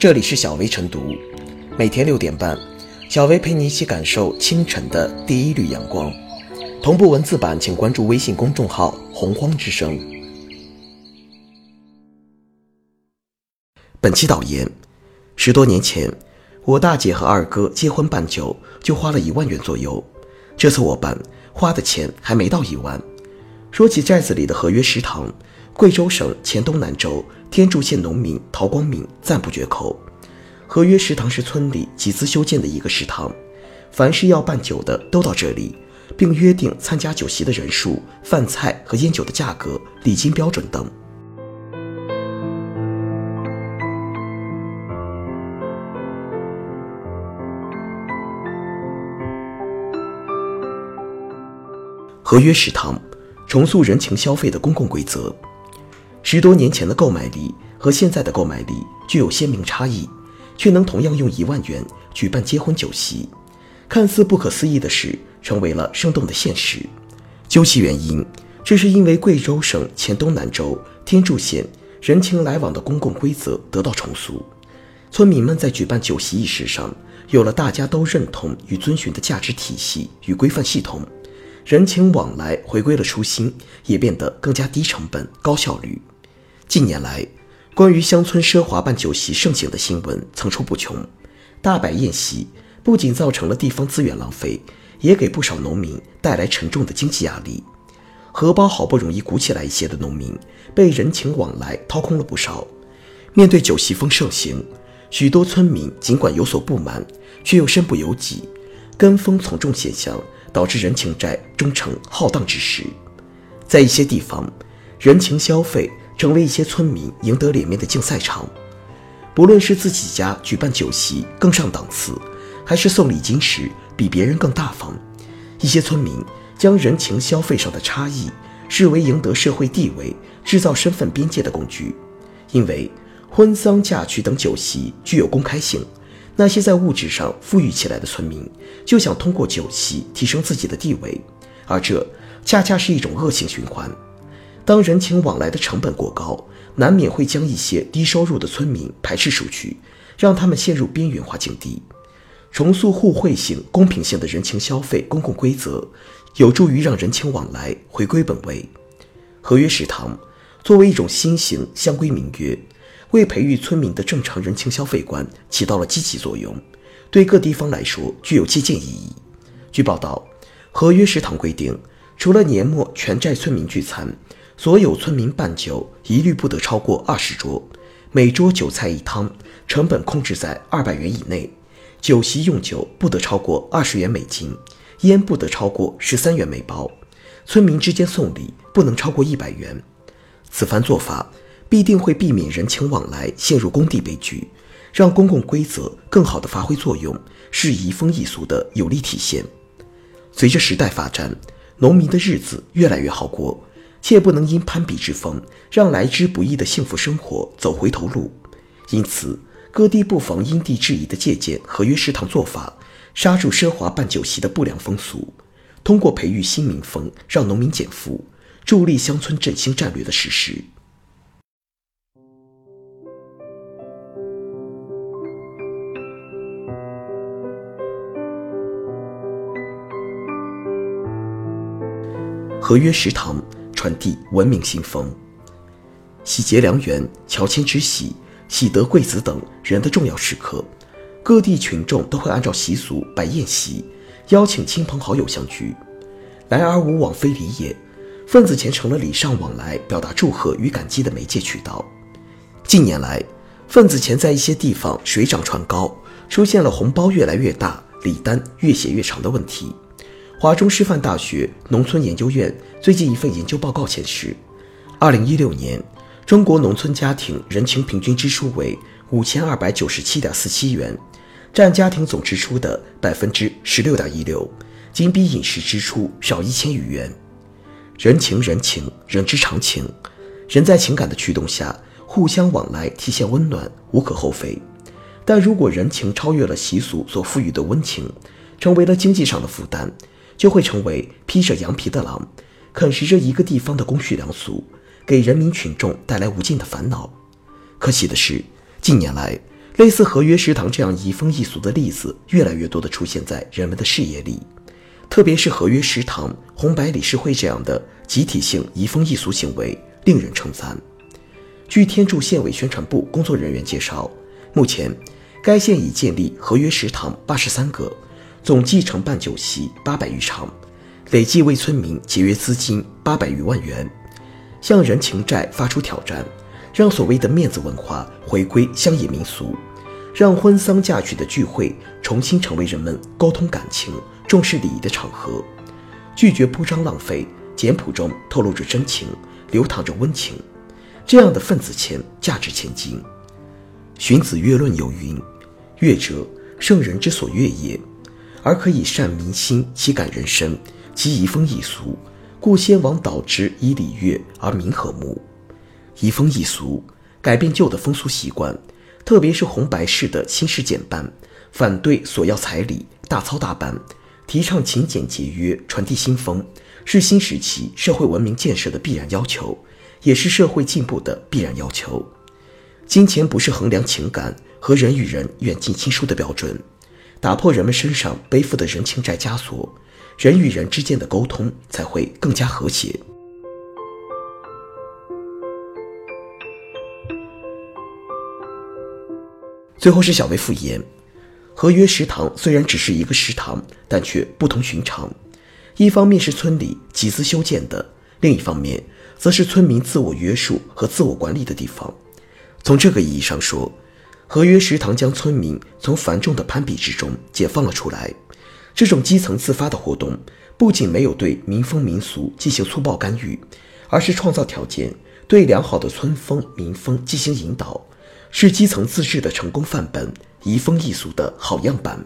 这里是小薇晨读，每天六点半，小薇陪你一起感受清晨的第一缕阳光。同步文字版，请关注微信公众号“洪荒之声”。本期导言：十多年前，我大姐和二哥结婚办酒就花了一万元左右，这次我办，花的钱还没到一万。说起寨子里的合约食堂。贵州省黔东南州天柱县农民陶光明赞不绝口。合约食堂是村里集资修建的一个食堂，凡是要办酒的都到这里，并约定参加酒席的人数、饭菜和烟酒的价格、礼金标准等。合约食堂，重塑人情消费的公共规则。十多年前的购买力和现在的购买力具有鲜明差异，却能同样用一万元举办结婚酒席，看似不可思议的事成为了生动的现实。究其原因，这是因为贵州省黔东南州天柱县人情来往的公共规则得到重塑，村民们在举办酒席仪式上有了大家都认同与遵循的价值体系与规范系统，人情往来回归了初心，也变得更加低成本、高效率。近年来，关于乡村奢华办酒席盛行的新闻层出不穷。大摆宴席不仅造成了地方资源浪费，也给不少农民带来沉重的经济压力。荷包好不容易鼓起来一些的农民，被人情往来掏空了不少。面对酒席风盛行，许多村民尽管有所不满，却又身不由己。跟风从众现象导致人情债终成浩荡之时。在一些地方，人情消费。成为一些村民赢得脸面的竞赛场，不论是自己家举办酒席更上档次，还是送礼金时比别人更大方，一些村民将人情消费上的差异视为赢得社会地位、制造身份边界的工具。因为婚丧嫁娶等酒席具有公开性，那些在物质上富裕起来的村民就想通过酒席提升自己的地位，而这恰恰是一种恶性循环。当人情往来的成本过高，难免会将一些低收入的村民排斥出去，让他们陷入边缘化境地。重塑互惠性、公平性的人情消费公共规则，有助于让人情往来回归本位。合约食堂作为一种新型乡规民约，为培育村民的正常人情消费观起到了积极作用，对各地方来说具有借鉴意义。据报道，合约食堂规定，除了年末全寨村民聚餐。所有村民办酒一律不得超过二十桌，每桌酒菜一汤，成本控制在二百元以内。酒席用酒不得超过二十元每斤，烟不得超过十三元每包。村民之间送礼不能超过一百元。此番做法必定会避免人情往来陷入工地悲剧，让公共规则更好地发挥作用，是移风易俗的有力体现。随着时代发展，农民的日子越来越好过。切不能因攀比之风，让来之不易的幸福生活走回头路。因此，各地不妨因地制宜地借鉴合约食堂做法，刹住奢华办酒席的不良风俗，通过培育新民风，让农民减负，助力乡村振兴战略的实施。合约食堂。传递文明新风，喜结良缘、乔迁之喜、喜得贵子等人的重要时刻，各地群众都会按照习俗摆宴席，邀请亲朋好友相聚。来而无往非礼也，份子钱成了礼尚往来、表达祝贺与感激的媒介渠道。近年来，份子钱在一些地方水涨船高，出现了红包越来越大、礼单越写越长的问题。华中师范大学农村研究院最近一份研究报告显示，二零一六年中国农村家庭人情平均支出为五千二百九十七点四七元，占家庭总支出的百分之十六点一六，仅比饮食支出少一千余元。人情人情，人之常情，人在情感的驱动下互相往来，体现温暖，无可厚非。但如果人情超越了习俗所赋予的温情，成为了经济上的负担。就会成为披着羊皮的狼，啃食着一个地方的公序良俗，给人民群众带来无尽的烦恼。可喜的是，近年来类似合约食堂这样移风易俗的例子，越来越多地出现在人们的视野里。特别是合约食堂、红白理事会这样的集体性移风易俗行为，令人称赞。据天柱县委宣传部工作人员介绍，目前该县已建立合约食堂八十三个，总计承办酒席八百余场，累计为村民节约资金八百余万元，向人情债发出挑战。让所谓的面子文化回归乡野民俗，让婚丧嫁娶的聚会重新成为人们沟通感情、重视礼仪的场合，拒绝铺张浪费，简朴中透露着真情，流淌着温情。这样的份子钱价值千金。荀子《乐论》有云：“乐者，圣人之所乐也，而可以善民心，其感人深，其移风易俗，故先王导之以礼乐而民和睦。”移风易俗，改变旧的风俗习惯，特别是红白事的新式简办，反对索要彩礼、大操大办，提倡勤俭节约，传递新风，是新时期社会文明建设的必然要求，也是社会进步的必然要求。金钱不是衡量情感和人与人远近亲疏的标准，打破人们身上背负的人情债枷锁，人与人之间的沟通才会更加和谐。最后是小薇复言，合约食堂虽然只是一个食堂，但却不同寻常。一方面是村里集资修建的，另一方面则是村民自我约束和自我管理的地方。从这个意义上说，合约食堂将村民从繁重的攀比之中解放了出来。这种基层自发的活动，不仅没有对民风民俗进行粗暴干预，而是创造条件，对良好的村风民风进行引导。是基层自治的成功范本，移风易俗的好样板。